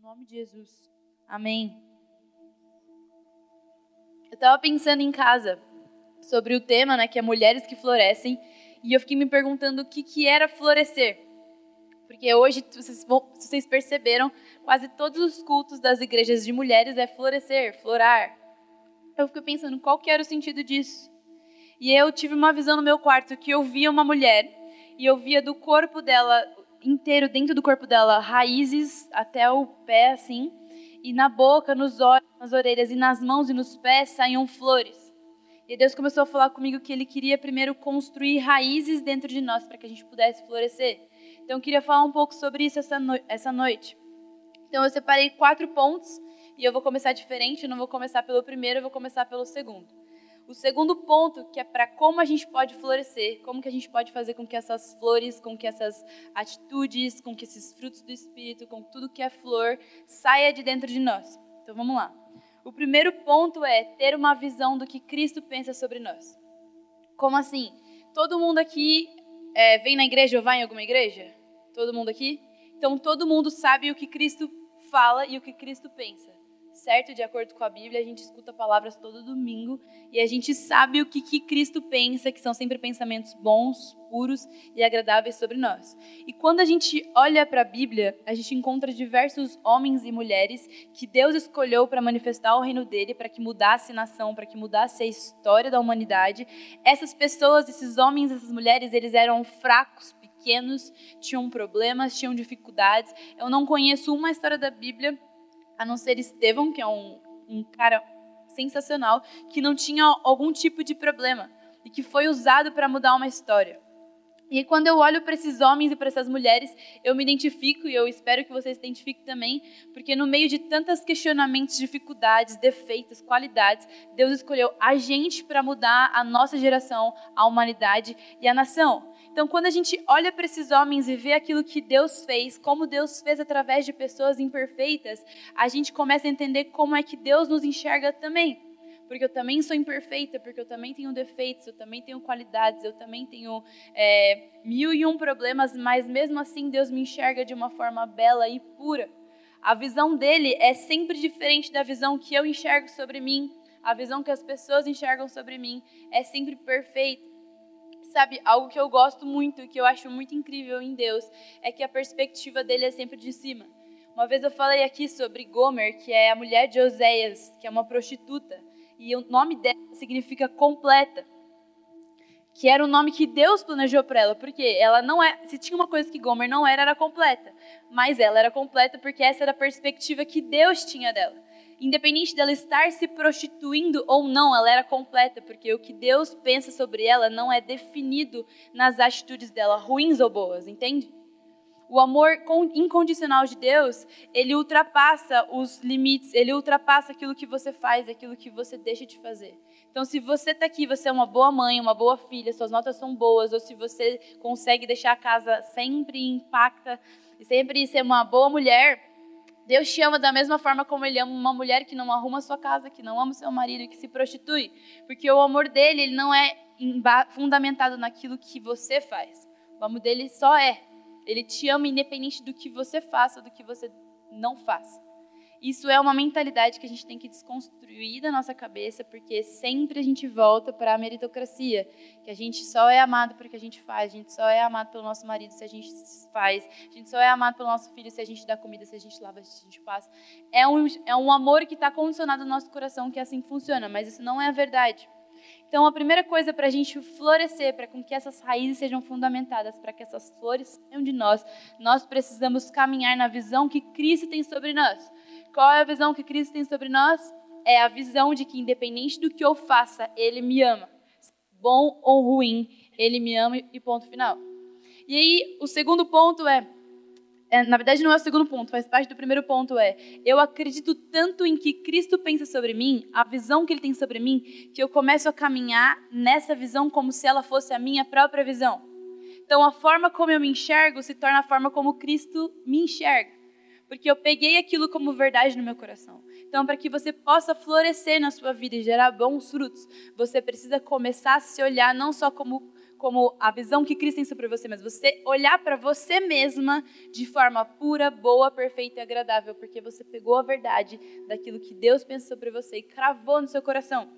No nome de Jesus. Amém. Eu estava pensando em casa sobre o tema, né, que é mulheres que florescem, e eu fiquei me perguntando o que, que era florescer. Porque hoje, vocês, vocês perceberam, quase todos os cultos das igrejas de mulheres é florescer, florar. Eu fiquei pensando qual que era o sentido disso. E eu tive uma visão no meu quarto que eu via uma mulher e eu via do corpo dela inteiro, dentro do corpo dela, raízes até o pé, assim, e na boca, nos olhos, nas orelhas e nas mãos e nos pés saíam flores. E Deus começou a falar comigo que Ele queria primeiro construir raízes dentro de nós para que a gente pudesse florescer. Então eu queria falar um pouco sobre isso essa, no essa noite. Então eu separei quatro pontos e eu vou começar diferente, eu não vou começar pelo primeiro, eu vou começar pelo segundo. O segundo ponto, que é para como a gente pode florescer, como que a gente pode fazer com que essas flores, com que essas atitudes, com que esses frutos do Espírito, com tudo que é flor, saia de dentro de nós. Então vamos lá. O primeiro ponto é ter uma visão do que Cristo pensa sobre nós. Como assim? Todo mundo aqui é, vem na igreja ou vai em alguma igreja? Todo mundo aqui? Então todo mundo sabe o que Cristo fala e o que Cristo pensa certo? De acordo com a Bíblia, a gente escuta palavras todo domingo e a gente sabe o que, que Cristo pensa, que são sempre pensamentos bons, puros e agradáveis sobre nós. E quando a gente olha para a Bíblia, a gente encontra diversos homens e mulheres que Deus escolheu para manifestar o reino dele, para que mudasse a nação, para que mudasse a história da humanidade. Essas pessoas, esses homens, essas mulheres, eles eram fracos, pequenos, tinham problemas, tinham dificuldades. Eu não conheço uma história da Bíblia a não ser Estevão, que é um, um cara sensacional, que não tinha algum tipo de problema e que foi usado para mudar uma história. E quando eu olho para esses homens e para essas mulheres, eu me identifico e eu espero que vocês se identifiquem também, porque no meio de tantos questionamentos, dificuldades, defeitos, qualidades, Deus escolheu a gente para mudar a nossa geração, a humanidade e a nação. Então, quando a gente olha para esses homens e vê aquilo que Deus fez, como Deus fez através de pessoas imperfeitas, a gente começa a entender como é que Deus nos enxerga também. Porque eu também sou imperfeita, porque eu também tenho defeitos, eu também tenho qualidades, eu também tenho é, mil e um problemas, mas mesmo assim Deus me enxerga de uma forma bela e pura. A visão dele é sempre diferente da visão que eu enxergo sobre mim, a visão que as pessoas enxergam sobre mim é sempre perfeita. Sabe, algo que eu gosto muito, que eu acho muito incrível em Deus, é que a perspectiva dele é sempre de cima. Uma vez eu falei aqui sobre Gomer, que é a mulher de Oséias, que é uma prostituta, e o nome dela significa completa, que era o nome que Deus planejou para ela, porque ela não é, se tinha uma coisa que Gomer não era, era completa, mas ela era completa porque essa era a perspectiva que Deus tinha dela independente dela estar se prostituindo ou não, ela era completa, porque o que Deus pensa sobre ela não é definido nas atitudes dela, ruins ou boas, entende? O amor incondicional de Deus, ele ultrapassa os limites, ele ultrapassa aquilo que você faz, aquilo que você deixa de fazer. Então, se você está aqui, você é uma boa mãe, uma boa filha, suas notas são boas, ou se você consegue deixar a casa sempre impacta e sempre ser uma boa mulher, Deus te ama da mesma forma como Ele ama uma mulher que não arruma sua casa, que não ama seu marido e que se prostitui. Porque o amor dele ele não é fundamentado naquilo que você faz. O amor dele só é. Ele te ama independente do que você faça do que você não faça. Isso é uma mentalidade que a gente tem que desconstruir da nossa cabeça, porque sempre a gente volta para a meritocracia, que a gente só é amado porque a gente faz, a gente só é amado pelo nosso marido se a gente faz, a gente só é amado pelo nosso filho se a gente dá comida, se a gente lava, se a gente passa. É um, é um amor que está condicionado no nosso coração que assim funciona, mas isso não é a verdade. Então, a primeira coisa para a gente florescer, para que essas raízes sejam fundamentadas, para que essas flores saiam de nós, nós precisamos caminhar na visão que Cristo tem sobre nós. Qual é a visão que Cristo tem sobre nós? É a visão de que, independente do que eu faça, Ele me ama. Bom ou ruim, Ele me ama e ponto final. E aí, o segundo ponto é, é, na verdade não é o segundo ponto, faz parte do primeiro ponto é, eu acredito tanto em que Cristo pensa sobre mim, a visão que ele tem sobre mim, que eu começo a caminhar nessa visão como se ela fosse a minha própria visão. Então a forma como eu me enxergo se torna a forma como Cristo me enxerga porque eu peguei aquilo como verdade no meu coração. Então, para que você possa florescer na sua vida e gerar bons frutos, você precisa começar a se olhar não só como como a visão que Cristo tem sobre você, mas você olhar para você mesma de forma pura, boa, perfeita e agradável, porque você pegou a verdade daquilo que Deus pensa sobre você e cravou no seu coração.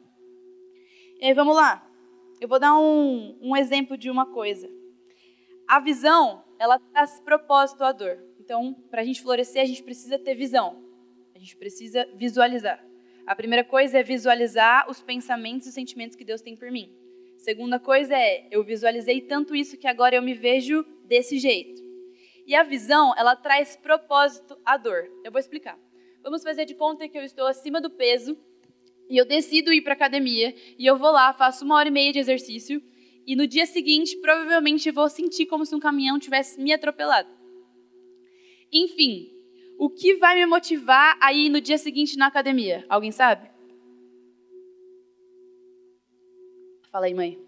E aí, vamos lá. Eu vou dar um, um exemplo de uma coisa. A visão, ela traz propósito à dor. Então, para a gente florescer, a gente precisa ter visão. A gente precisa visualizar. A primeira coisa é visualizar os pensamentos e sentimentos que Deus tem por mim. Segunda coisa é, eu visualizei tanto isso que agora eu me vejo desse jeito. E a visão, ela traz propósito à dor. Eu vou explicar. Vamos fazer de conta que eu estou acima do peso e eu decido ir para academia e eu vou lá, faço uma hora e meia de exercício e no dia seguinte provavelmente vou sentir como se um caminhão tivesse me atropelado. Enfim, o que vai me motivar a ir no dia seguinte na academia? Alguém sabe? Fala aí, mãe.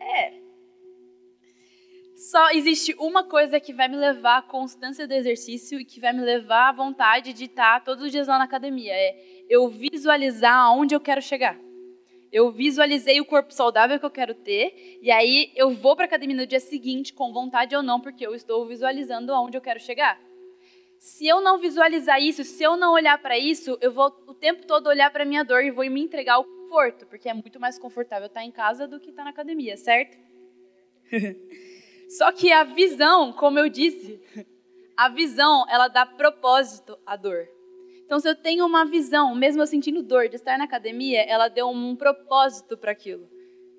É. Só existe uma coisa que vai me levar à constância do exercício e que vai me levar à vontade de estar todos os dias lá na academia. É eu visualizar aonde eu quero chegar. Eu visualizei o corpo saudável que eu quero ter, e aí eu vou para a academia no dia seguinte, com vontade ou não, porque eu estou visualizando aonde eu quero chegar se eu não visualizar isso, se eu não olhar para isso, eu vou o tempo todo olhar para minha dor e vou me entregar ao conforto, porque é muito mais confortável estar em casa do que estar na academia, certo? Só que a visão, como eu disse, a visão, ela dá propósito à dor. Então, se eu tenho uma visão, mesmo eu sentindo dor de estar na academia, ela deu um propósito para aquilo.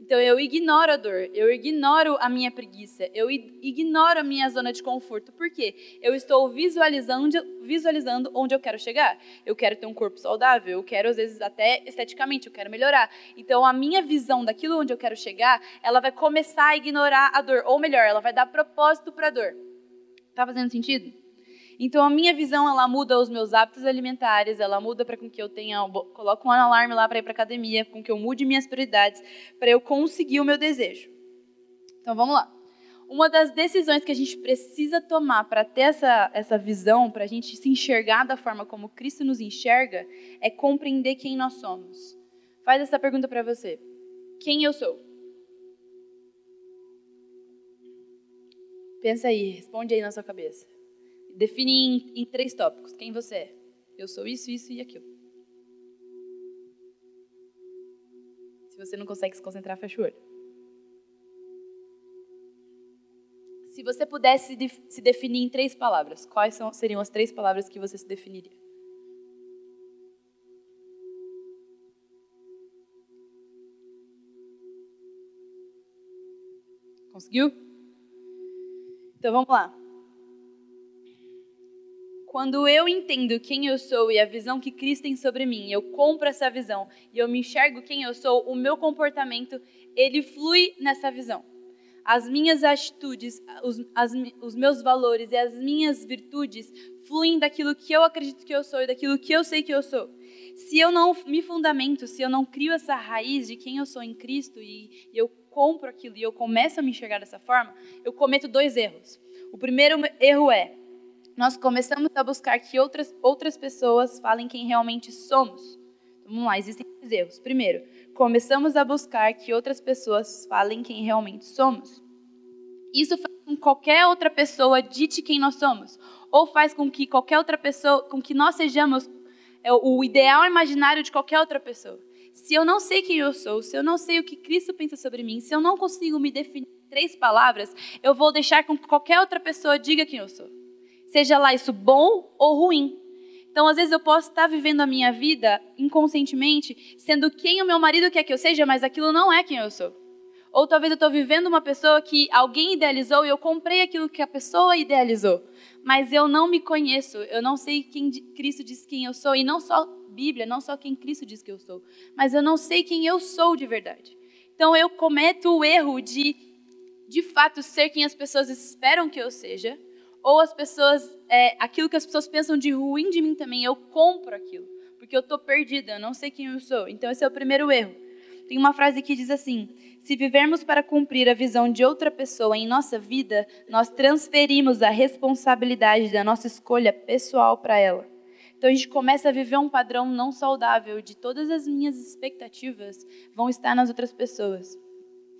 Então eu ignoro a dor, eu ignoro a minha preguiça, eu ignoro a minha zona de conforto. Por quê? Eu estou visualizando, visualizando onde eu quero chegar. Eu quero ter um corpo saudável, eu quero, às vezes, até esteticamente, eu quero melhorar. Então a minha visão daquilo onde eu quero chegar, ela vai começar a ignorar a dor. Ou melhor, ela vai dar propósito para a dor. Tá fazendo sentido? Então a minha visão ela muda os meus hábitos alimentares, ela muda para com que eu tenha, coloco um alarme lá para ir para academia, com que eu mude minhas prioridades, para eu conseguir o meu desejo. Então vamos lá. Uma das decisões que a gente precisa tomar para ter essa, essa visão, para a gente se enxergar da forma como Cristo nos enxerga, é compreender quem nós somos. Faz essa pergunta para você: quem eu sou? Pensa aí, responde aí na sua cabeça. Define em, em três tópicos quem você é. Eu sou isso, isso e aquilo. Se você não consegue se concentrar, fecha o olho. Se você pudesse se definir em três palavras, quais são, seriam as três palavras que você se definiria? Conseguiu? Então vamos lá. Quando eu entendo quem eu sou e a visão que Cristo tem sobre mim, eu compro essa visão e eu me enxergo quem eu sou, o meu comportamento, ele flui nessa visão. As minhas atitudes, os, as, os meus valores e as minhas virtudes fluem daquilo que eu acredito que eu sou e daquilo que eu sei que eu sou. Se eu não me fundamento, se eu não crio essa raiz de quem eu sou em Cristo e, e eu compro aquilo e eu começo a me enxergar dessa forma, eu cometo dois erros. O primeiro erro é nós começamos a buscar que outras, outras pessoas falem quem realmente somos. Então, vamos lá, existem três erros. Primeiro, começamos a buscar que outras pessoas falem quem realmente somos. Isso faz com que qualquer outra pessoa dite quem nós somos, ou faz com que qualquer outra pessoa, com que nós sejamos é, o ideal imaginário de qualquer outra pessoa. Se eu não sei quem eu sou, se eu não sei o que Cristo pensa sobre mim, se eu não consigo me definir em três palavras, eu vou deixar com que qualquer outra pessoa diga quem eu sou seja lá isso bom ou ruim. Então, às vezes, eu posso estar vivendo a minha vida inconscientemente, sendo quem o meu marido quer que eu seja, mas aquilo não é quem eu sou. Ou talvez eu estou vivendo uma pessoa que alguém idealizou e eu comprei aquilo que a pessoa idealizou. Mas eu não me conheço, eu não sei quem Cristo diz quem eu sou, e não só Bíblia, não só quem Cristo diz que eu sou, mas eu não sei quem eu sou de verdade. Então eu cometo o erro de, de fato, ser quem as pessoas esperam que eu seja, ou as pessoas, é, aquilo que as pessoas pensam de ruim de mim também, eu compro aquilo, porque eu estou perdida, eu não sei quem eu sou. Então esse é o primeiro erro. Tem uma frase que diz assim: se vivermos para cumprir a visão de outra pessoa em nossa vida, nós transferimos a responsabilidade da nossa escolha pessoal para ela. Então a gente começa a viver um padrão não saudável de todas as minhas expectativas vão estar nas outras pessoas.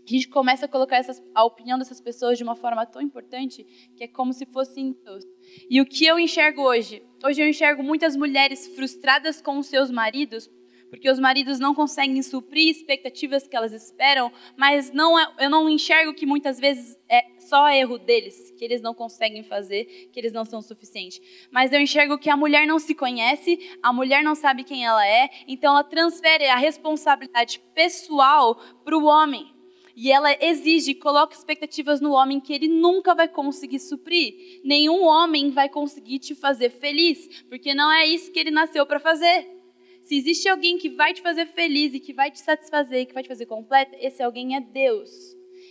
A gente começa a colocar essas, a opinião dessas pessoas de uma forma tão importante que é como se fossem Deus. E o que eu enxergo hoje? Hoje eu enxergo muitas mulheres frustradas com os seus maridos porque os maridos não conseguem suprir expectativas que elas esperam, mas não é, eu não enxergo que muitas vezes é só erro deles, que eles não conseguem fazer, que eles não são suficientes. Mas eu enxergo que a mulher não se conhece, a mulher não sabe quem ela é, então ela transfere a responsabilidade pessoal para o homem. E ela exige, coloca expectativas no homem que ele nunca vai conseguir suprir. Nenhum homem vai conseguir te fazer feliz, porque não é isso que ele nasceu para fazer. Se existe alguém que vai te fazer feliz e que vai te satisfazer que vai te fazer completa, esse alguém é Deus.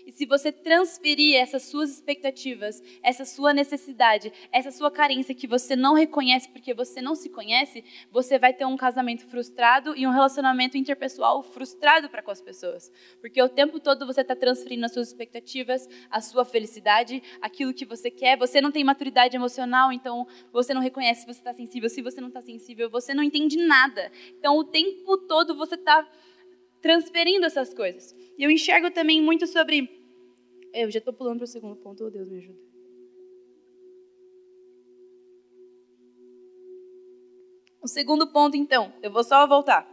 E se você transferir essas suas expectativas, essa sua necessidade, essa sua carência que você não reconhece porque você não se conhece, você vai ter um casamento frustrado e um relacionamento interpessoal frustrado para com as pessoas. Porque o tempo todo você está transferindo as suas expectativas, a sua felicidade, aquilo que você quer. Você não tem maturidade emocional, então você não reconhece se você está sensível. Se você não está sensível, você não entende nada. Então o tempo todo você está transferindo essas coisas. E eu enxergo também muito sobre. Eu já estou pulando para o segundo ponto, oh Deus me ajuda. O segundo ponto, então, eu vou só voltar.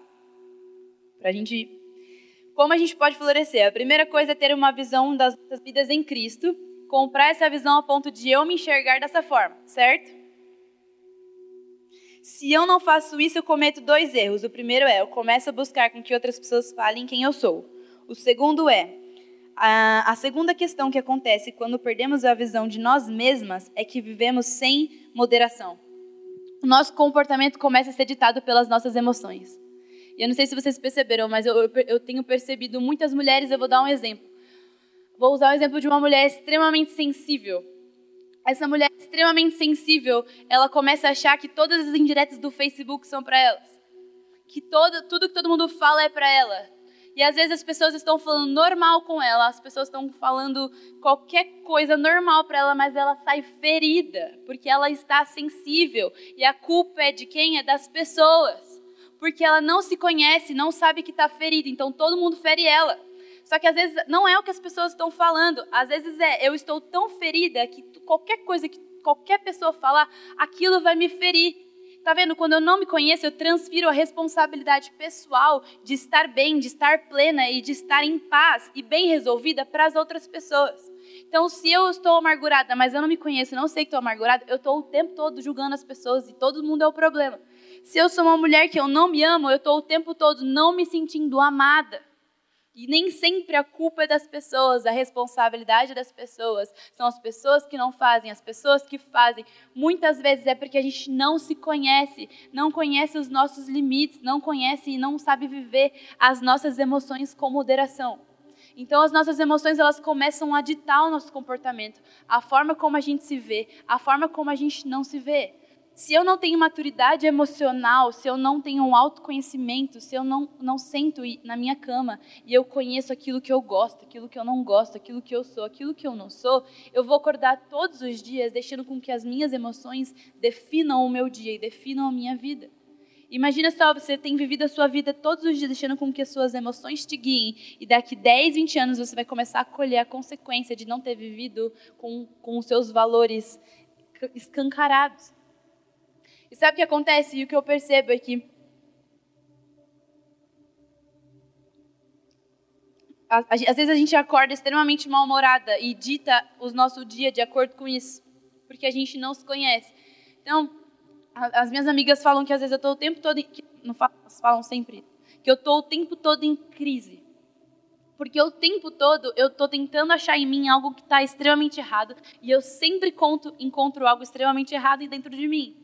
Para a gente. Como a gente pode florescer? A primeira coisa é ter uma visão das nossas vidas em Cristo, comprar essa visão a ponto de eu me enxergar dessa forma, certo? Se eu não faço isso, eu cometo dois erros. O primeiro é, eu começo a buscar com que outras pessoas falem quem eu sou. O segundo é, a, a segunda questão que acontece quando perdemos a visão de nós mesmas é que vivemos sem moderação. O nosso comportamento começa a ser ditado pelas nossas emoções. E eu não sei se vocês perceberam, mas eu, eu, eu tenho percebido muitas mulheres, eu vou dar um exemplo. Vou usar o exemplo de uma mulher extremamente sensível essa mulher extremamente sensível, ela começa a achar que todas as indiretas do Facebook são para elas. Que todo, tudo que todo mundo fala é para ela. E às vezes as pessoas estão falando normal com ela, as pessoas estão falando qualquer coisa normal para ela, mas ela sai ferida, porque ela está sensível. E a culpa é de quem? É das pessoas. Porque ela não se conhece, não sabe que está ferida, então todo mundo fere ela. Só que às vezes não é o que as pessoas estão falando. Às vezes é, eu estou tão ferida que qualquer coisa que qualquer pessoa falar, aquilo vai me ferir. Tá vendo? Quando eu não me conheço, eu transfiro a responsabilidade pessoal de estar bem, de estar plena e de estar em paz e bem resolvida para as outras pessoas. Então, se eu estou amargurada, mas eu não me conheço, não sei que estou amargurada, eu estou o tempo todo julgando as pessoas e todo mundo é o problema. Se eu sou uma mulher que eu não me amo, eu estou o tempo todo não me sentindo amada. E nem sempre a culpa é das pessoas, a responsabilidade das pessoas. São as pessoas que não fazem, as pessoas que fazem. Muitas vezes é porque a gente não se conhece, não conhece os nossos limites, não conhece e não sabe viver as nossas emoções com moderação. Então as nossas emoções elas começam a ditar o nosso comportamento, a forma como a gente se vê, a forma como a gente não se vê. Se eu não tenho maturidade emocional, se eu não tenho um autoconhecimento, se eu não, não sento na minha cama e eu conheço aquilo que eu gosto, aquilo que eu não gosto, aquilo que eu sou, aquilo que eu não sou, eu vou acordar todos os dias deixando com que as minhas emoções definam o meu dia e definam a minha vida. Imagina só, você tem vivido a sua vida todos os dias deixando com que as suas emoções te guiem e daqui 10, 20 anos você vai começar a colher a consequência de não ter vivido com, com os seus valores escancarados. E sabe o que acontece? E o que eu percebo é que às vezes a gente acorda extremamente mal-humorada e dita o nosso dia de acordo com isso, porque a gente não se conhece. Então, as minhas amigas falam que às vezes eu estou o tempo todo, em, não falam, falam sempre, que eu estou o tempo todo em crise. Porque o tempo todo eu estou tentando achar em mim algo que está extremamente errado e eu sempre conto, encontro algo extremamente errado dentro de mim.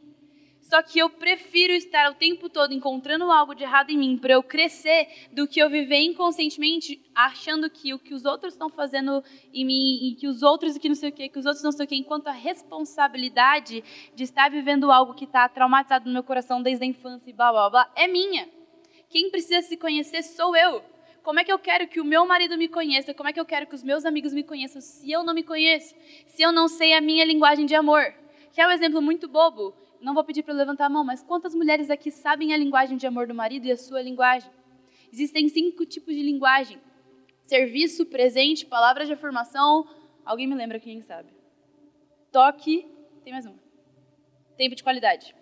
Só que eu prefiro estar o tempo todo encontrando algo de errado em mim para eu crescer do que eu viver inconscientemente achando que o que os outros estão fazendo em mim e que os outros que não sei o que, que os outros não sei o que, enquanto a responsabilidade de estar vivendo algo que está traumatizado no meu coração desde a infância e blá blá blá é minha. Quem precisa se conhecer sou eu. Como é que eu quero que o meu marido me conheça? Como é que eu quero que os meus amigos me conheçam se eu não me conheço? Se eu não sei a minha linguagem de amor? Que é um exemplo muito bobo não vou pedir para levantar a mão, mas quantas mulheres aqui sabem a linguagem de amor do marido e a sua linguagem? Existem cinco tipos de linguagem: serviço, presente, palavras de afirmação. Alguém me lembra quem sabe? Toque, tem mais uma. Tempo de qualidade.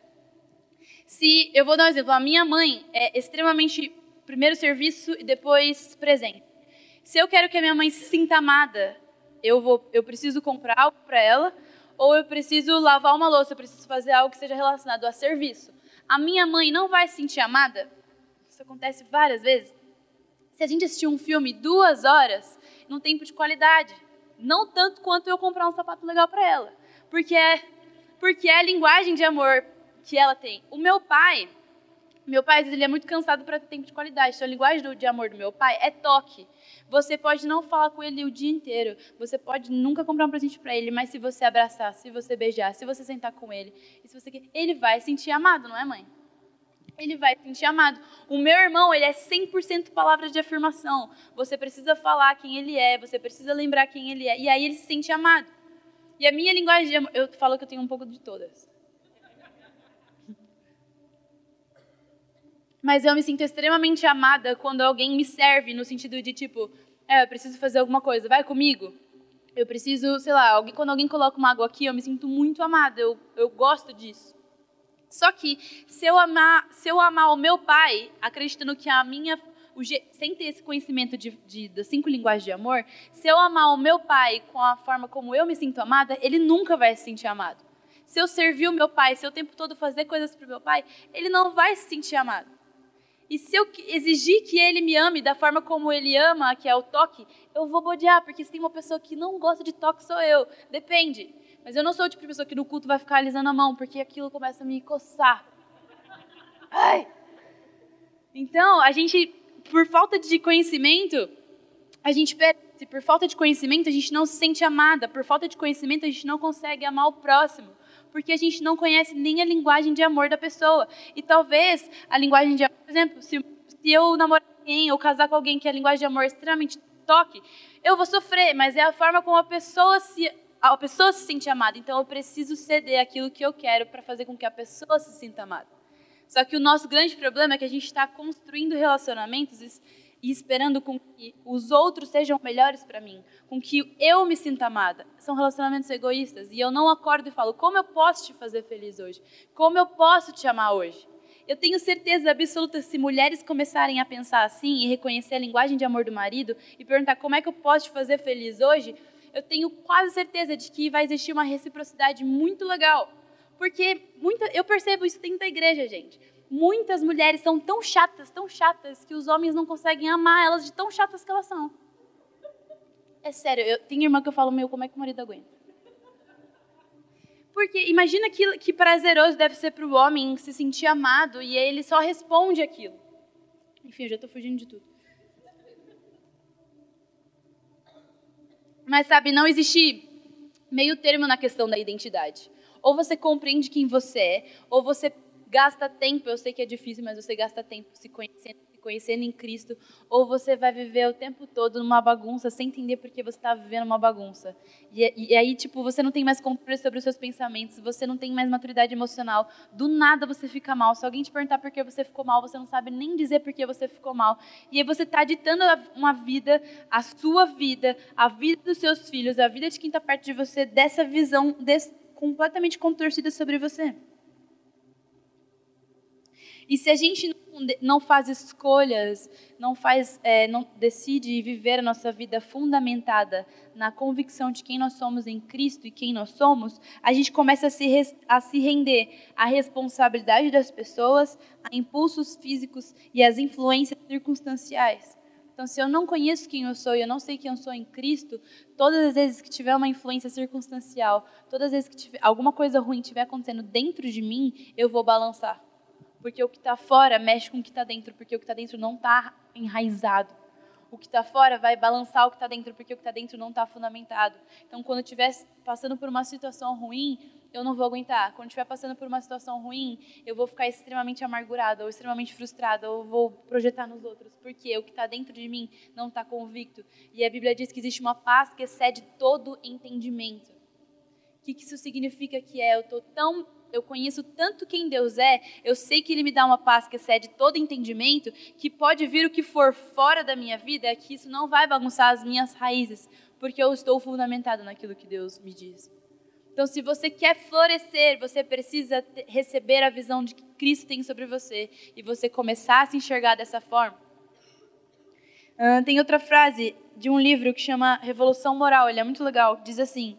Se eu vou dar um exemplo, a minha mãe é extremamente primeiro serviço e depois presente. Se eu quero que a minha mãe se sinta amada, eu vou, eu preciso comprar algo para ela, ou eu preciso lavar uma louça, eu preciso fazer algo que seja relacionado a serviço. A minha mãe não vai se sentir amada? Isso acontece várias vezes. Se a gente assistir um filme duas horas, num tempo de qualidade, não tanto quanto eu comprar um sapato legal para ela, porque é porque é a linguagem de amor que ela tem. O meu pai, meu pai, ele é muito cansado para ter tempo de qualidade. Então, a linguagem de amor do meu pai é toque. Você pode não falar com ele o dia inteiro, você pode nunca comprar um presente para ele, mas se você abraçar, se você beijar, se você sentar com ele, se você ele vai sentir amado, não é, mãe? Ele vai se sentir amado. O meu irmão, ele é 100% palavras de afirmação. Você precisa falar quem ele é, você precisa lembrar quem ele é, e aí ele se sente amado. E a minha linguagem de amor, eu falo que eu tenho um pouco de todas. Mas eu me sinto extremamente amada quando alguém me serve, no sentido de tipo, é, eu preciso fazer alguma coisa, vai comigo. Eu preciso, sei lá, alguém, quando alguém coloca uma água aqui, eu me sinto muito amada, eu, eu gosto disso. Só que se eu amar, se eu amar o meu pai, acreditando que a minha, sem ter esse conhecimento de, de, das cinco linguagens de amor, se eu amar o meu pai com a forma como eu me sinto amada, ele nunca vai se sentir amado. Se eu servir o meu pai, se eu o tempo todo fazer coisas para o meu pai, ele não vai se sentir amado. E se eu exigir que ele me ame da forma como ele ama, que é o toque, eu vou bodear, porque se tem uma pessoa que não gosta de toque, sou eu. Depende. Mas eu não sou o tipo de pessoa que no culto vai ficar alisando a mão, porque aquilo começa a me coçar. Ai! Então, a gente, por falta de conhecimento, a gente perde. Por falta de conhecimento, a gente não se sente amada. Por falta de conhecimento, a gente não consegue amar o próximo porque a gente não conhece nem a linguagem de amor da pessoa. E talvez a linguagem de amor, por exemplo, se, se eu namorar alguém ou casar com alguém que a linguagem de amor é extremamente toque, eu vou sofrer, mas é a forma como a pessoa se a pessoa se sente amada. Então eu preciso ceder aquilo que eu quero para fazer com que a pessoa se sinta amada. Só que o nosso grande problema é que a gente está construindo relacionamentos e esperando com que os outros sejam melhores para mim, com que eu me sinta amada. São relacionamentos egoístas e eu não acordo e falo: como eu posso te fazer feliz hoje? Como eu posso te amar hoje? Eu tenho certeza absoluta se mulheres começarem a pensar assim e reconhecer a linguagem de amor do marido e perguntar como é que eu posso te fazer feliz hoje, eu tenho quase certeza de que vai existir uma reciprocidade muito legal. Porque muita, eu percebo isso dentro da igreja, gente muitas mulheres são tão chatas, tão chatas, que os homens não conseguem amar elas de tão chatas que elas são. É sério, eu, tem irmã que eu falo, meu, como é que o marido aguenta? Porque imagina que, que prazeroso deve ser para o homem se sentir amado e ele só responde aquilo. Enfim, eu já estou fugindo de tudo. Mas sabe, não existe meio termo na questão da identidade. Ou você compreende quem você é, ou você gasta tempo, eu sei que é difícil, mas você gasta tempo se conhecendo, se conhecendo em Cristo, ou você vai viver o tempo todo numa bagunça sem entender porque você está vivendo uma bagunça. E, e, aí, tipo, você não tem mais controle sobre os seus pensamentos, você não tem mais maturidade emocional, do nada você fica mal. Se alguém te perguntar por que você ficou mal, você não sabe nem dizer por que você ficou mal. E aí você está ditando uma vida, a sua vida, a vida dos seus filhos, a vida de quem está perto de você, dessa visão completamente contorcida sobre você. E se a gente não faz escolhas, não faz, é, não decide viver a nossa vida fundamentada na convicção de quem nós somos em Cristo e quem nós somos, a gente começa a se, a se render à responsabilidade das pessoas, a impulsos físicos e às influências circunstanciais. Então, se eu não conheço quem eu sou e eu não sei quem eu sou em Cristo, todas as vezes que tiver uma influência circunstancial, todas as vezes que tiver, alguma coisa ruim estiver acontecendo dentro de mim, eu vou balançar porque o que está fora mexe com o que está dentro, porque o que está dentro não está enraizado. O que está fora vai balançar o que está dentro, porque o que está dentro não está fundamentado. Então, quando eu estiver passando por uma situação ruim, eu não vou aguentar. Quando estiver passando por uma situação ruim, eu vou ficar extremamente amargurada ou extremamente frustrada ou vou projetar nos outros, porque o que está dentro de mim não está convicto. E a Bíblia diz que existe uma paz que excede todo entendimento. O que isso significa que é? Eu tô tão eu conheço tanto quem Deus é, eu sei que Ele me dá uma paz que excede todo entendimento, que pode vir o que for fora da minha vida, é que isso não vai bagunçar as minhas raízes, porque eu estou fundamentado naquilo que Deus me diz. Então, se você quer florescer, você precisa receber a visão de que Cristo tem sobre você e você começar a se enxergar dessa forma. Uh, tem outra frase de um livro que chama Revolução Moral, ele é muito legal. Diz assim: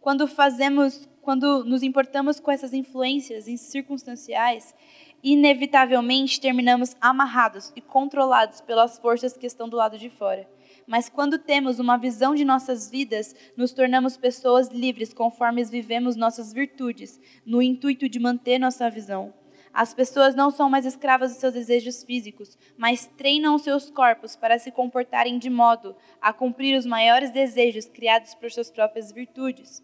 quando fazemos, quando nos importamos com essas influências circunstanciais, inevitavelmente terminamos amarrados e controlados pelas forças que estão do lado de fora. Mas quando temos uma visão de nossas vidas, nos tornamos pessoas livres conforme vivemos nossas virtudes, no intuito de manter nossa visão. As pessoas não são mais escravas dos seus desejos físicos, mas treinam seus corpos para se comportarem de modo a cumprir os maiores desejos criados por suas próprias virtudes.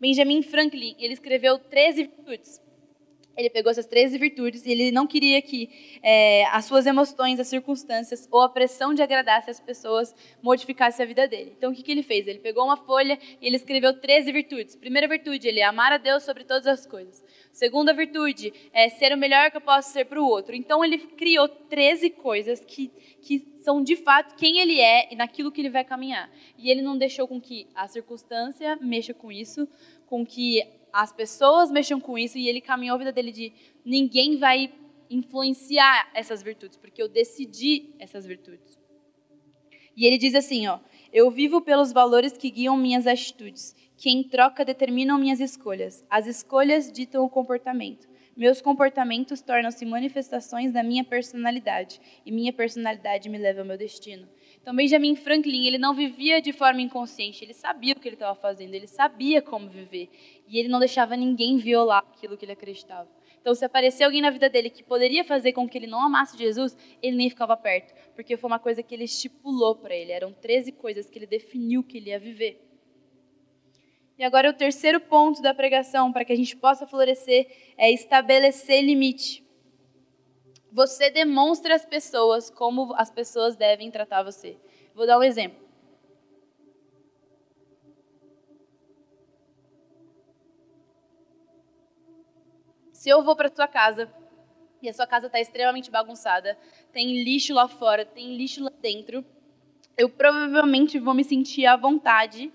Benjamin Franklin, ele escreveu 13 virtudes ele pegou essas 13 virtudes e ele não queria que é, as suas emoções, as circunstâncias ou a pressão de agradar as pessoas modificasse a vida dele. Então, o que, que ele fez? Ele pegou uma folha e ele escreveu 13 virtudes. Primeira virtude, ele é amar a Deus sobre todas as coisas. Segunda virtude, é ser o melhor que eu posso ser para o outro. Então, ele criou 13 coisas que, que são de fato quem ele é e naquilo que ele vai caminhar. E ele não deixou com que a circunstância mexa com isso, com que as pessoas mexam com isso e ele caminhou a vida dele de ninguém vai influenciar essas virtudes, porque eu decidi essas virtudes. E ele diz assim, ó: Eu vivo pelos valores que guiam minhas atitudes, que em troca determinam minhas escolhas. As escolhas ditam o comportamento. Meus comportamentos tornam-se manifestações da minha personalidade, e minha personalidade me leva ao meu destino. Então, Benjamin Franklin, ele não vivia de forma inconsciente, ele sabia o que ele estava fazendo, ele sabia como viver. E ele não deixava ninguém violar aquilo que ele acreditava. Então, se aparecer alguém na vida dele que poderia fazer com que ele não amasse Jesus, ele nem ficava perto, porque foi uma coisa que ele estipulou para ele. Eram 13 coisas que ele definiu que ele ia viver. E agora, o terceiro ponto da pregação, para que a gente possa florescer, é estabelecer limite. Você demonstra às pessoas como as pessoas devem tratar você. Vou dar um exemplo. Se eu vou para sua casa e a sua casa está extremamente bagunçada, tem lixo lá fora, tem lixo lá dentro, eu provavelmente vou me sentir à vontade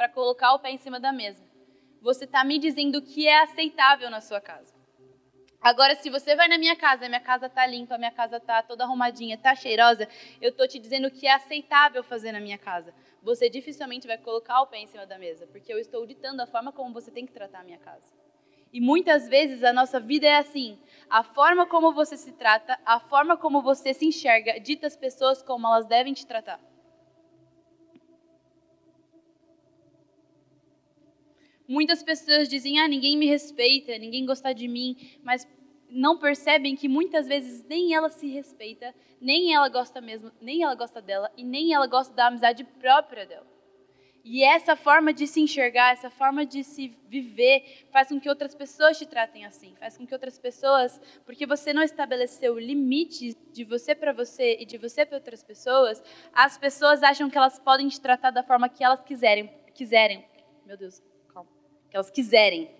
para colocar o pé em cima da mesa. Você está me dizendo o que é aceitável na sua casa. Agora, se você vai na minha casa, minha casa está limpa, minha casa está toda arrumadinha, está cheirosa, eu estou te dizendo o que é aceitável fazer na minha casa. Você dificilmente vai colocar o pé em cima da mesa, porque eu estou ditando a forma como você tem que tratar a minha casa. E muitas vezes a nossa vida é assim: a forma como você se trata, a forma como você se enxerga, dita as pessoas como elas devem te tratar. Muitas pessoas dizem: ah, ninguém me respeita, ninguém gosta de mim, mas não percebem que muitas vezes nem ela se respeita, nem ela gosta mesmo, nem ela gosta dela e nem ela gosta da amizade própria dela. E essa forma de se enxergar, essa forma de se viver, faz com que outras pessoas te tratem assim, faz com que outras pessoas, porque você não estabeleceu limites de você para você e de você para outras pessoas, as pessoas acham que elas podem te tratar da forma que elas quiserem, quiserem. Meu Deus, que elas quiserem.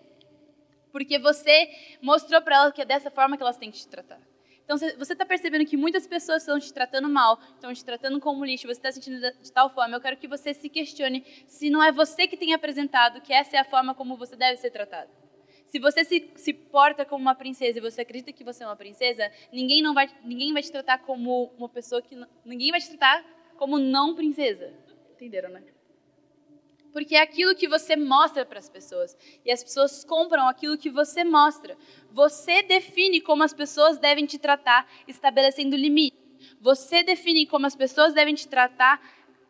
Porque você mostrou para elas que é dessa forma que elas têm que te tratar. Então, você está percebendo que muitas pessoas estão te tratando mal, estão te tratando como lixo, você está sentindo de tal forma. Eu quero que você se questione se não é você que tem apresentado que essa é a forma como você deve ser tratado. Se você se, se porta como uma princesa e você acredita que você é uma princesa, ninguém, não vai, ninguém vai te tratar como uma pessoa que. Ninguém vai te tratar como não princesa. Entenderam, né? Porque é aquilo que você mostra para as pessoas. E as pessoas compram aquilo que você mostra. Você define como as pessoas devem te tratar, estabelecendo limite. Você define como as pessoas devem te tratar,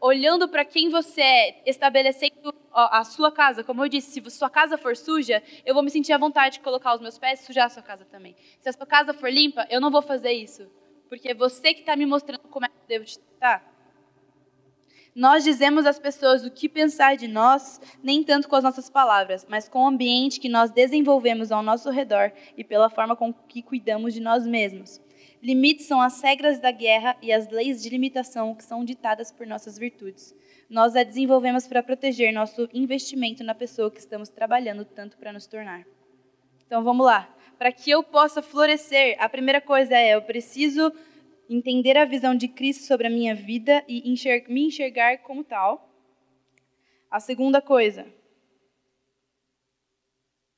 olhando para quem você é, estabelecendo a sua casa. Como eu disse, se sua casa for suja, eu vou me sentir à vontade de colocar os meus pés e sujar a sua casa também. Se a sua casa for limpa, eu não vou fazer isso. Porque é você que está me mostrando como é que eu devo te tratar. Nós dizemos às pessoas o que pensar de nós, nem tanto com as nossas palavras, mas com o ambiente que nós desenvolvemos ao nosso redor e pela forma com que cuidamos de nós mesmos. Limites são as regras da guerra e as leis de limitação que são ditadas por nossas virtudes. nós a desenvolvemos para proteger nosso investimento na pessoa que estamos trabalhando tanto para nos tornar. Então vamos lá. Para que eu possa florescer, a primeira coisa é eu preciso entender a visão de Cristo sobre a minha vida e enxergar, me enxergar como tal. A segunda coisa.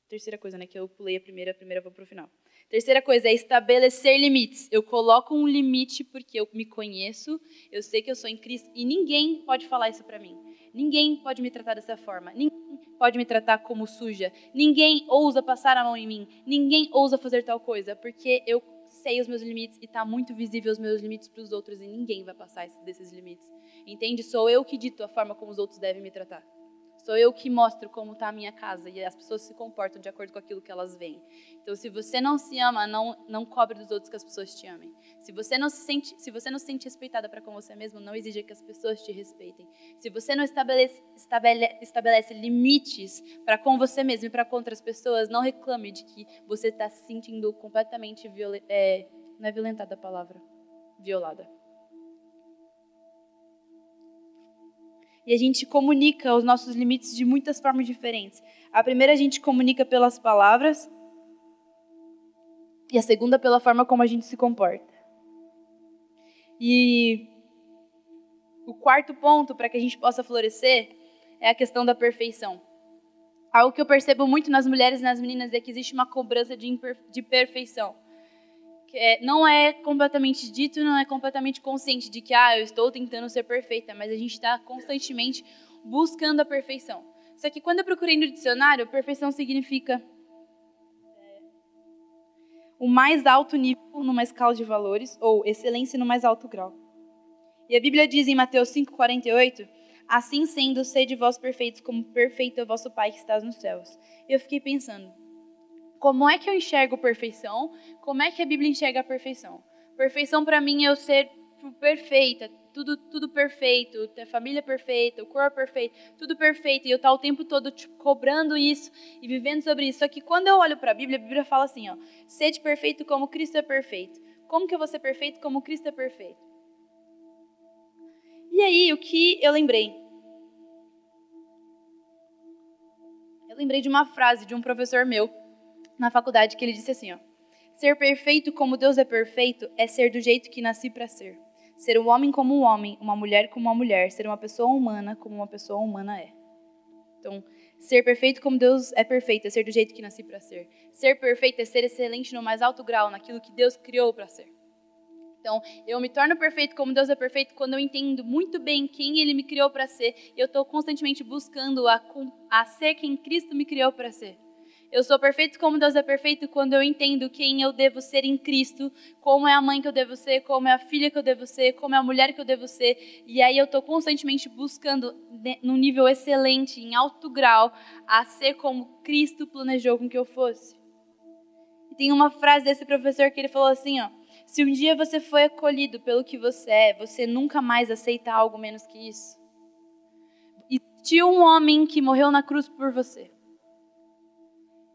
Terceira coisa, né? Que eu pulei a primeira, a primeira eu vou para o final. Terceira coisa é estabelecer limites. Eu coloco um limite porque eu me conheço, eu sei que eu sou em Cristo e ninguém pode falar isso para mim. Ninguém pode me tratar dessa forma. Ninguém pode me tratar como suja. Ninguém ousa passar a mão em mim. Ninguém ousa fazer tal coisa porque eu sei os meus limites e está muito visível os meus limites para os outros e ninguém vai passar desses limites. Entende? Sou eu que dito a forma como os outros devem me tratar. Sou eu que mostro como está a minha casa e as pessoas se comportam de acordo com aquilo que elas veem. Então, se você não se ama, não não cobre dos outros que as pessoas te amem. Se você não se sente, se você não se sente respeitada para com você mesmo, não exija que as pessoas te respeitem. Se você não estabelece, estabele, estabelece limites para com você mesmo e para com outras pessoas, não reclame de que você está se sentindo completamente viol, é, não é violentada a palavra, violada. E a gente comunica os nossos limites de muitas formas diferentes. A primeira a gente comunica pelas palavras e a segunda pela forma como a gente se comporta. E o quarto ponto para que a gente possa florescer é a questão da perfeição. Algo que eu percebo muito nas mulheres e nas meninas é que existe uma cobrança de, de perfeição é, não é completamente dito, não é completamente consciente de que, ah, eu estou tentando ser perfeita, mas a gente está constantemente buscando a perfeição. Só que quando eu procurei no dicionário, perfeição significa é, o mais alto nível numa escala de valores, ou excelência no mais alto grau. E a Bíblia diz em Mateus 5,48, assim sendo, sede vós perfeitos, como perfeito é o vosso Pai que está nos céus. E eu fiquei pensando, como é que eu enxergo perfeição? Como é que a Bíblia enxerga a perfeição? Perfeição para mim é eu ser perfeita, tudo, tudo perfeito, ter família perfeita, o corpo perfeito, tudo perfeito, e eu estar o tempo todo tipo, cobrando isso e vivendo sobre isso. Só que quando eu olho para a Bíblia, a Bíblia fala assim: ó, sede perfeito como Cristo é perfeito. Como que eu vou ser perfeito como Cristo é perfeito? E aí, o que eu lembrei? Eu lembrei de uma frase de um professor meu, na faculdade que ele disse assim, ó: Ser perfeito como Deus é perfeito é ser do jeito que nasci para ser. Ser um homem como um homem, uma mulher como uma mulher, ser uma pessoa humana como uma pessoa humana é. Então, ser perfeito como Deus é perfeito é ser do jeito que nasci para ser. Ser perfeito é ser excelente no mais alto grau, naquilo que Deus criou para ser. Então, eu me torno perfeito como Deus é perfeito quando eu entendo muito bem quem Ele me criou para ser e eu estou constantemente buscando a, a ser quem Cristo me criou para ser. Eu sou perfeito como Deus é perfeito quando eu entendo quem eu devo ser em Cristo, como é a mãe que eu devo ser, como é a filha que eu devo ser, como é a mulher que eu devo ser. E aí eu estou constantemente buscando, num nível excelente, em alto grau, a ser como Cristo planejou com que eu fosse. E tem uma frase desse professor que ele falou assim, ó. Se um dia você foi acolhido pelo que você é, você nunca mais aceita algo menos que isso. Existiu um homem que morreu na cruz por você.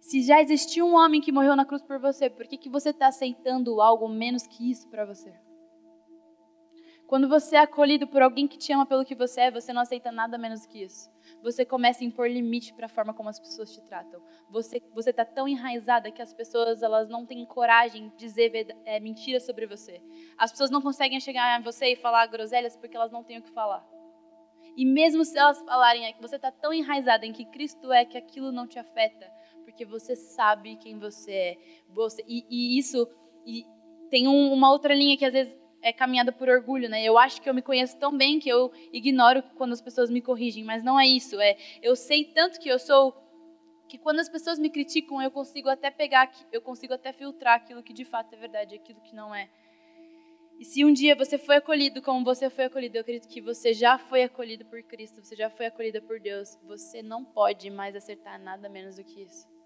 Se já existiu um homem que morreu na cruz por você, por que, que você está aceitando algo menos que isso para você? Quando você é acolhido por alguém que te ama pelo que você é, você não aceita nada menos que isso. Você começa a impor limite para a forma como as pessoas te tratam. Você você está tão enraizada que as pessoas elas não têm coragem de dizer é, mentiras sobre você. As pessoas não conseguem chegar a você e falar groselhas porque elas não têm o que falar. E mesmo se elas falarem é que você está tão enraizada em que Cristo é que aquilo não te afeta, porque você sabe quem você é. Você, e, e isso e tem um, uma outra linha que às vezes é caminhada por orgulho, né? Eu acho que eu me conheço tão bem que eu ignoro quando as pessoas me corrigem, mas não é isso. É eu sei tanto que eu sou que quando as pessoas me criticam eu consigo até pegar, eu consigo até filtrar aquilo que de fato é verdade, aquilo que não é. E se um dia você foi acolhido como você foi acolhido, eu acredito que você já foi acolhido por Cristo, você já foi acolhida por Deus, você não pode mais acertar nada menos do que isso.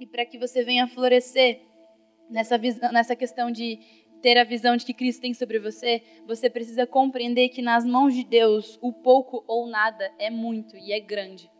E para que você venha florescer nessa, visão, nessa questão de ter a visão de que Cristo tem sobre você, você precisa compreender que nas mãos de Deus o pouco ou nada é muito e é grande.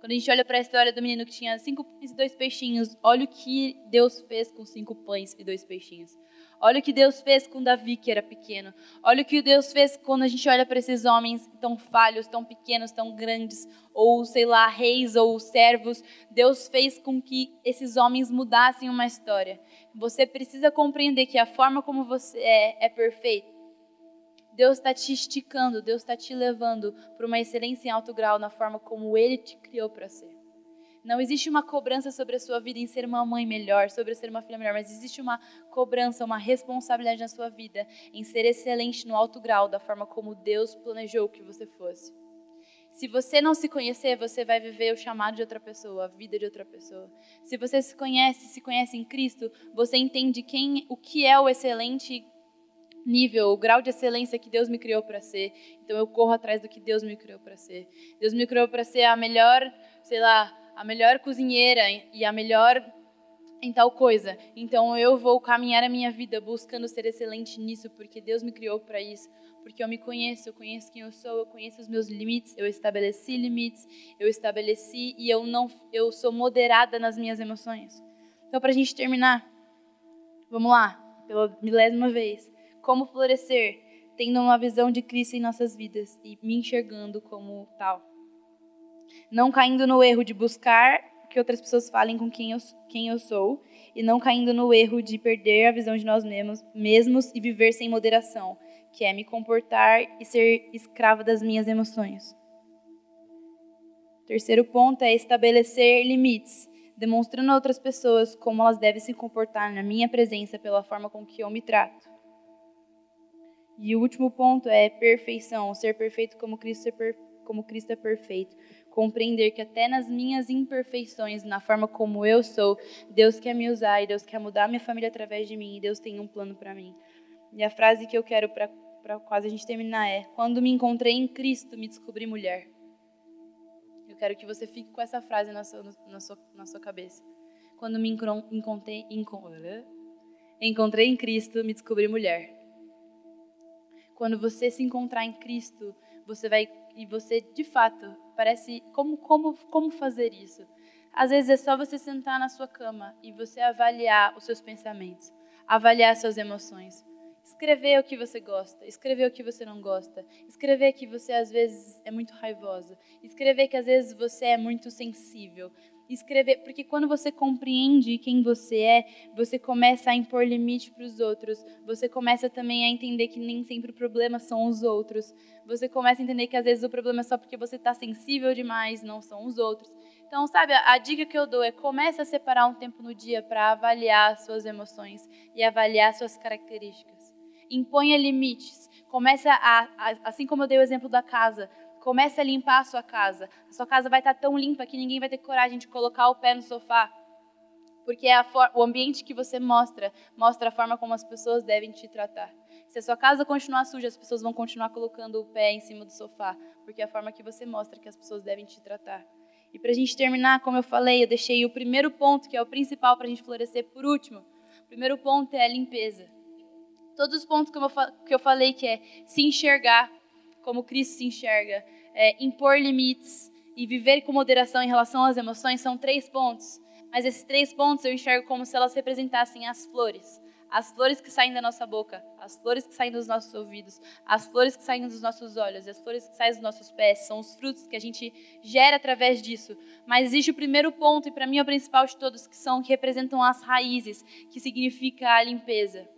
Quando a gente olha para a história do menino que tinha cinco pães e dois peixinhos, olha o que Deus fez com cinco pães e dois peixinhos. Olha o que Deus fez com Davi, que era pequeno. Olha o que Deus fez quando a gente olha para esses homens tão falhos, tão pequenos, tão grandes, ou sei lá, reis ou servos. Deus fez com que esses homens mudassem uma história. Você precisa compreender que a forma como você é é perfeita. Deus está te esticando, Deus está te levando para uma excelência em alto grau na forma como Ele te criou para ser. Não existe uma cobrança sobre a sua vida em ser uma mãe melhor, sobre ser uma filha melhor, mas existe uma cobrança, uma responsabilidade na sua vida em ser excelente no alto grau, da forma como Deus planejou que você fosse. Se você não se conhecer, você vai viver o chamado de outra pessoa, a vida de outra pessoa. Se você se conhece, se conhece em Cristo, você entende quem, o que é o excelente nível, o grau de excelência que Deus me criou para ser. Então eu corro atrás do que Deus me criou para ser. Deus me criou para ser a melhor, sei lá, a melhor cozinheira e a melhor em tal coisa. Então eu vou caminhar a minha vida buscando ser excelente nisso, porque Deus me criou para isso. Porque eu me conheço, eu conheço quem eu sou, eu conheço os meus limites, eu estabeleci limites, eu estabeleci e eu não, eu sou moderada nas minhas emoções. Então, para a gente terminar, vamos lá, pela milésima vez. Como florescer, tendo uma visão de Cristo em nossas vidas e me enxergando como tal não caindo no erro de buscar que outras pessoas falem com quem eu, quem eu sou e não caindo no erro de perder a visão de nós mesmos, mesmos e viver sem moderação, que é me comportar e ser escrava das minhas emoções. Terceiro ponto é estabelecer limites, demonstrando a outras pessoas como elas devem se comportar na minha presença pela forma com que eu me trato. E o último ponto é perfeição, ser perfeito como Cristo é, como Cristo é perfeito compreender que até nas minhas imperfeições, na forma como eu sou, Deus quer me usar e Deus quer mudar minha família através de mim e Deus tem um plano para mim. E a frase que eu quero para quase a gente terminar é: Quando me encontrei em Cristo, me descobri mulher. Eu quero que você fique com essa frase na sua, na sua, na sua cabeça. Quando me encontrei, encontrei em Cristo, me descobri mulher. Quando você se encontrar em Cristo, você vai e você de fato parece como como como fazer isso. Às vezes é só você sentar na sua cama e você avaliar os seus pensamentos, avaliar suas emoções, escrever o que você gosta, escrever o que você não gosta, escrever que você às vezes é muito raivosa, escrever que às vezes você é muito sensível, escrever, porque quando você compreende quem você é, você começa a impor limite para os outros, você começa também a entender que nem sempre o problema são os outros, você começa a entender que às vezes o problema é só porque você está sensível demais, não são os outros. Então, sabe, a, dica que eu dou é comece a separar um tempo no dia para avaliar suas emoções e avaliar suas características. Imponha limites. Comece a, a, assim como eu dei o exemplo da casa, Comece a limpar a sua casa. A sua casa vai estar tão limpa que ninguém vai ter coragem de colocar o pé no sofá. Porque é o ambiente que você mostra, mostra a forma como as pessoas devem te tratar. Se a sua casa continuar suja, as pessoas vão continuar colocando o pé em cima do sofá, porque é a forma que você mostra que as pessoas devem te tratar. E para a gente terminar, como eu falei, eu deixei o primeiro ponto, que é o principal para a gente florescer, por último. O primeiro ponto é a limpeza. Todos os pontos que eu, que eu falei, que é se enxergar como Cristo se enxerga, é, impor limites e viver com moderação em relação às emoções são três pontos. Mas esses três pontos eu enxergo como se elas representassem as flores. As flores que saem da nossa boca, as flores que saem dos nossos ouvidos, as flores que saem dos nossos olhos, as flores que saem dos nossos pés, são os frutos que a gente gera através disso. Mas existe o primeiro ponto, e para mim é o principal de todos, que são que representam as raízes, que significa a limpeza.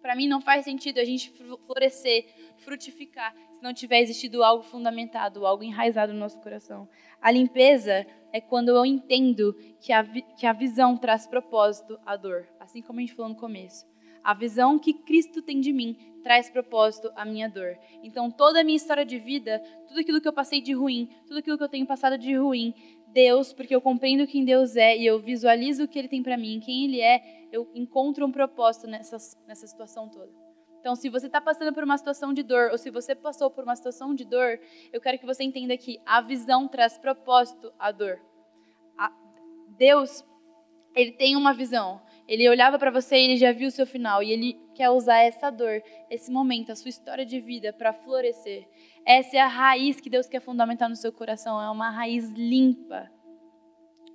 Para mim não faz sentido a gente florescer, frutificar, não tiver existido algo fundamentado, algo enraizado no nosso coração. A limpeza é quando eu entendo que a, que a visão traz propósito à dor, assim como a gente falou no começo. A visão que Cristo tem de mim traz propósito à minha dor. Então, toda a minha história de vida, tudo aquilo que eu passei de ruim, tudo aquilo que eu tenho passado de ruim, Deus, porque eu compreendo quem Deus é e eu visualizo o que Ele tem para mim, quem Ele é, eu encontro um propósito nessa, nessa situação toda. Então, se você está passando por uma situação de dor, ou se você passou por uma situação de dor, eu quero que você entenda que a visão traz propósito à dor. A Deus, ele tem uma visão. Ele olhava para você e ele já viu o seu final. E ele quer usar essa dor, esse momento, a sua história de vida para florescer. Essa é a raiz que Deus quer fundamentar no seu coração. É uma raiz limpa.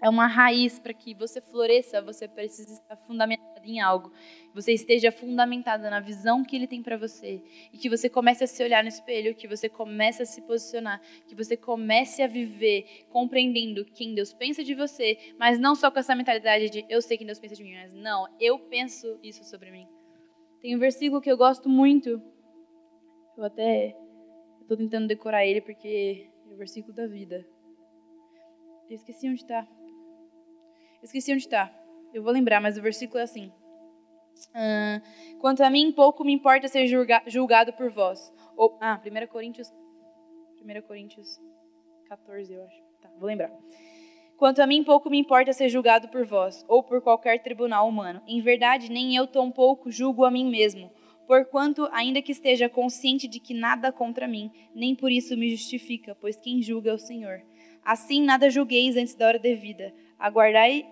É uma raiz para que você floresça, você precisa estar fundamentado em algo, você esteja fundamentada na visão que Ele tem para você e que você comece a se olhar no espelho, que você comece a se posicionar, que você comece a viver compreendendo quem Deus pensa de você, mas não só com essa mentalidade de eu sei quem Deus pensa de mim, mas não, eu penso isso sobre mim. Tem um versículo que eu gosto muito, eu até estou tentando decorar ele porque é o versículo da vida. Eu esqueci onde está. Esqueci onde está. Eu vou lembrar, mas o versículo é assim. Quanto a mim, pouco me importa ser julga julgado por vós. Ou, ah, 1 Coríntios, 1 Coríntios 14, eu acho. Tá, vou lembrar. Quanto a mim, pouco me importa ser julgado por vós, ou por qualquer tribunal humano. Em verdade, nem eu tão pouco julgo a mim mesmo, porquanto, ainda que esteja consciente de que nada contra mim, nem por isso me justifica, pois quem julga é o Senhor. Assim, nada julgueis antes da hora devida. Aguardai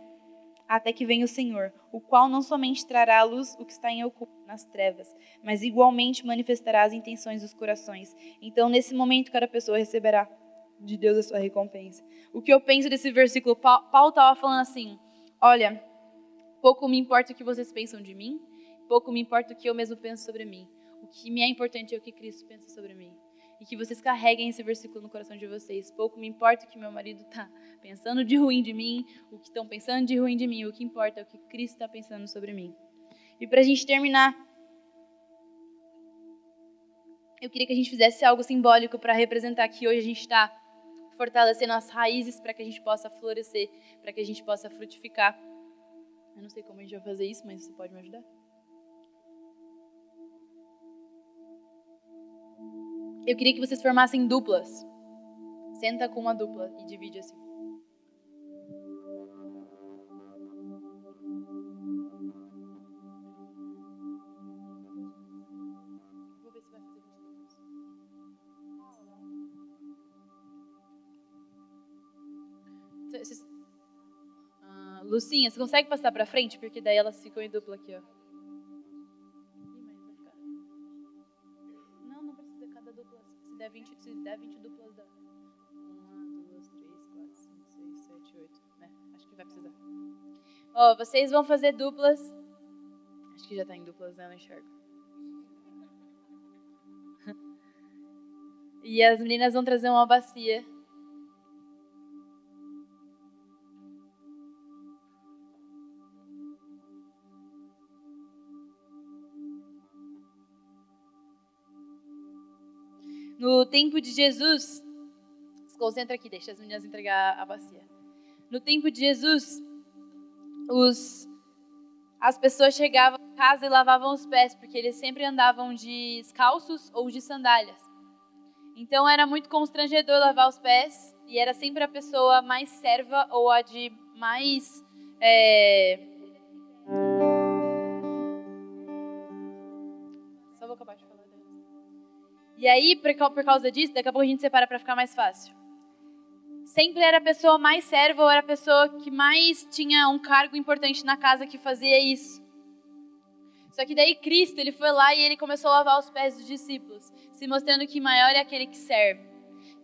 até que venha o Senhor, o qual não somente trará à luz o que está em oculto nas trevas, mas igualmente manifestará as intenções dos corações. Então, nesse momento, cada pessoa receberá de Deus a sua recompensa. O que eu penso desse versículo, Paulo estava falando assim: olha, pouco me importa o que vocês pensam de mim, pouco me importa o que eu mesmo penso sobre mim. O que me é importante é o que Cristo pensa sobre mim e que vocês carreguem esse versículo no coração de vocês. Pouco me importa o que meu marido está pensando de ruim de mim, o que estão pensando de ruim de mim, o que importa é o que Cristo está pensando sobre mim. E para a gente terminar, eu queria que a gente fizesse algo simbólico para representar que hoje a gente está fortalecendo as raízes para que a gente possa florescer, para que a gente possa frutificar. Eu não sei como a gente vai fazer isso, mas você pode me ajudar? Eu queria que vocês formassem duplas. Senta com uma dupla e divide assim. Ah, Lucinha, você consegue passar para frente? Porque daí elas ficam em dupla aqui, ó. 20, se der 20 duplas dá. 1, 2, 3, 4, 5, 6, 7, 8. Né? Acho que vai precisar. Ó, vocês vão fazer duplas. Acho que já tá em duplas, né? Eu não enxergo. E as meninas vão trazer uma bacia. No tempo de Jesus, se concentra aqui, deixa as meninas entregar a bacia. No tempo de Jesus, os, as pessoas chegavam em casa e lavavam os pés, porque eles sempre andavam de descalços ou de sandálias. Então era muito constrangedor lavar os pés, e era sempre a pessoa mais serva ou a de mais. É... E aí, por causa disso, daqui a pouco a gente separa para ficar mais fácil. Sempre era a pessoa mais serva ou era a pessoa que mais tinha um cargo importante na casa que fazia isso. Só que daí Cristo, ele foi lá e ele começou a lavar os pés dos discípulos, se mostrando que maior é aquele que serve.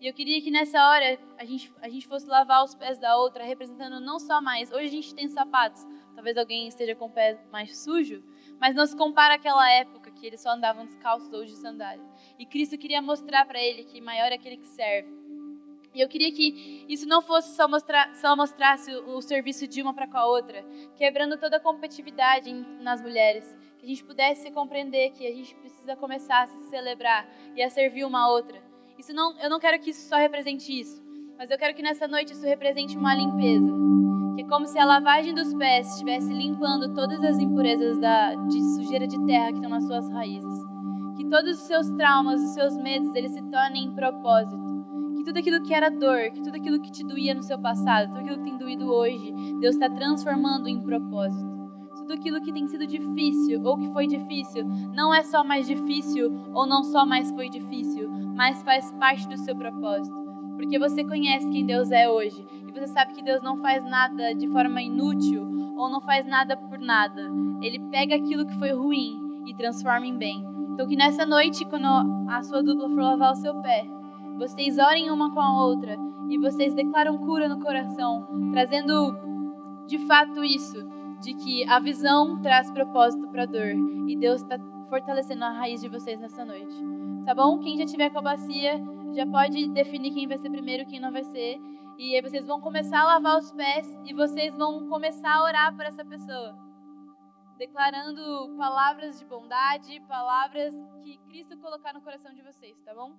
E eu queria que nessa hora a gente, a gente fosse lavar os pés da outra, representando não só mais. Hoje a gente tem sapatos, talvez alguém esteja com o pé mais sujo, mas não se compara àquela época que eles só andavam descalços ou de sandália. E Cristo queria mostrar para ele que maior é aquele que serve. E eu queria que isso não fosse só, mostrar, só mostrasse o, o serviço de uma para com a outra, quebrando toda a competitividade nas mulheres. Que a gente pudesse compreender que a gente precisa começar a se celebrar e a servir uma a outra. Isso não, eu não quero que isso só represente isso, mas eu quero que nessa noite isso represente uma limpeza. Que como se a lavagem dos pés estivesse limpando todas as impurezas da, de sujeira de terra que estão nas suas raízes que todos os seus traumas, os seus medos, eles se tornem em propósito. Que tudo aquilo que era dor, que tudo aquilo que te doía no seu passado, tudo aquilo que tem doído hoje, Deus está transformando em propósito. Tudo aquilo que tem sido difícil ou que foi difícil, não é só mais difícil ou não só mais foi difícil, mas faz parte do seu propósito. Porque você conhece quem Deus é hoje você sabe que Deus não faz nada de forma inútil ou não faz nada por nada. Ele pega aquilo que foi ruim e transforma em bem. Então, que nessa noite, quando a sua dupla for lavar o seu pé, vocês orem uma com a outra e vocês declaram cura no coração, trazendo de fato isso, de que a visão traz propósito para a dor e Deus está fortalecendo a raiz de vocês nessa noite. Tá bom? Quem já tiver com a bacia já pode definir quem vai ser primeiro, quem não vai ser. E aí vocês vão começar a lavar os pés e vocês vão começar a orar por essa pessoa. Declarando palavras de bondade, palavras que Cristo colocar no coração de vocês, tá bom?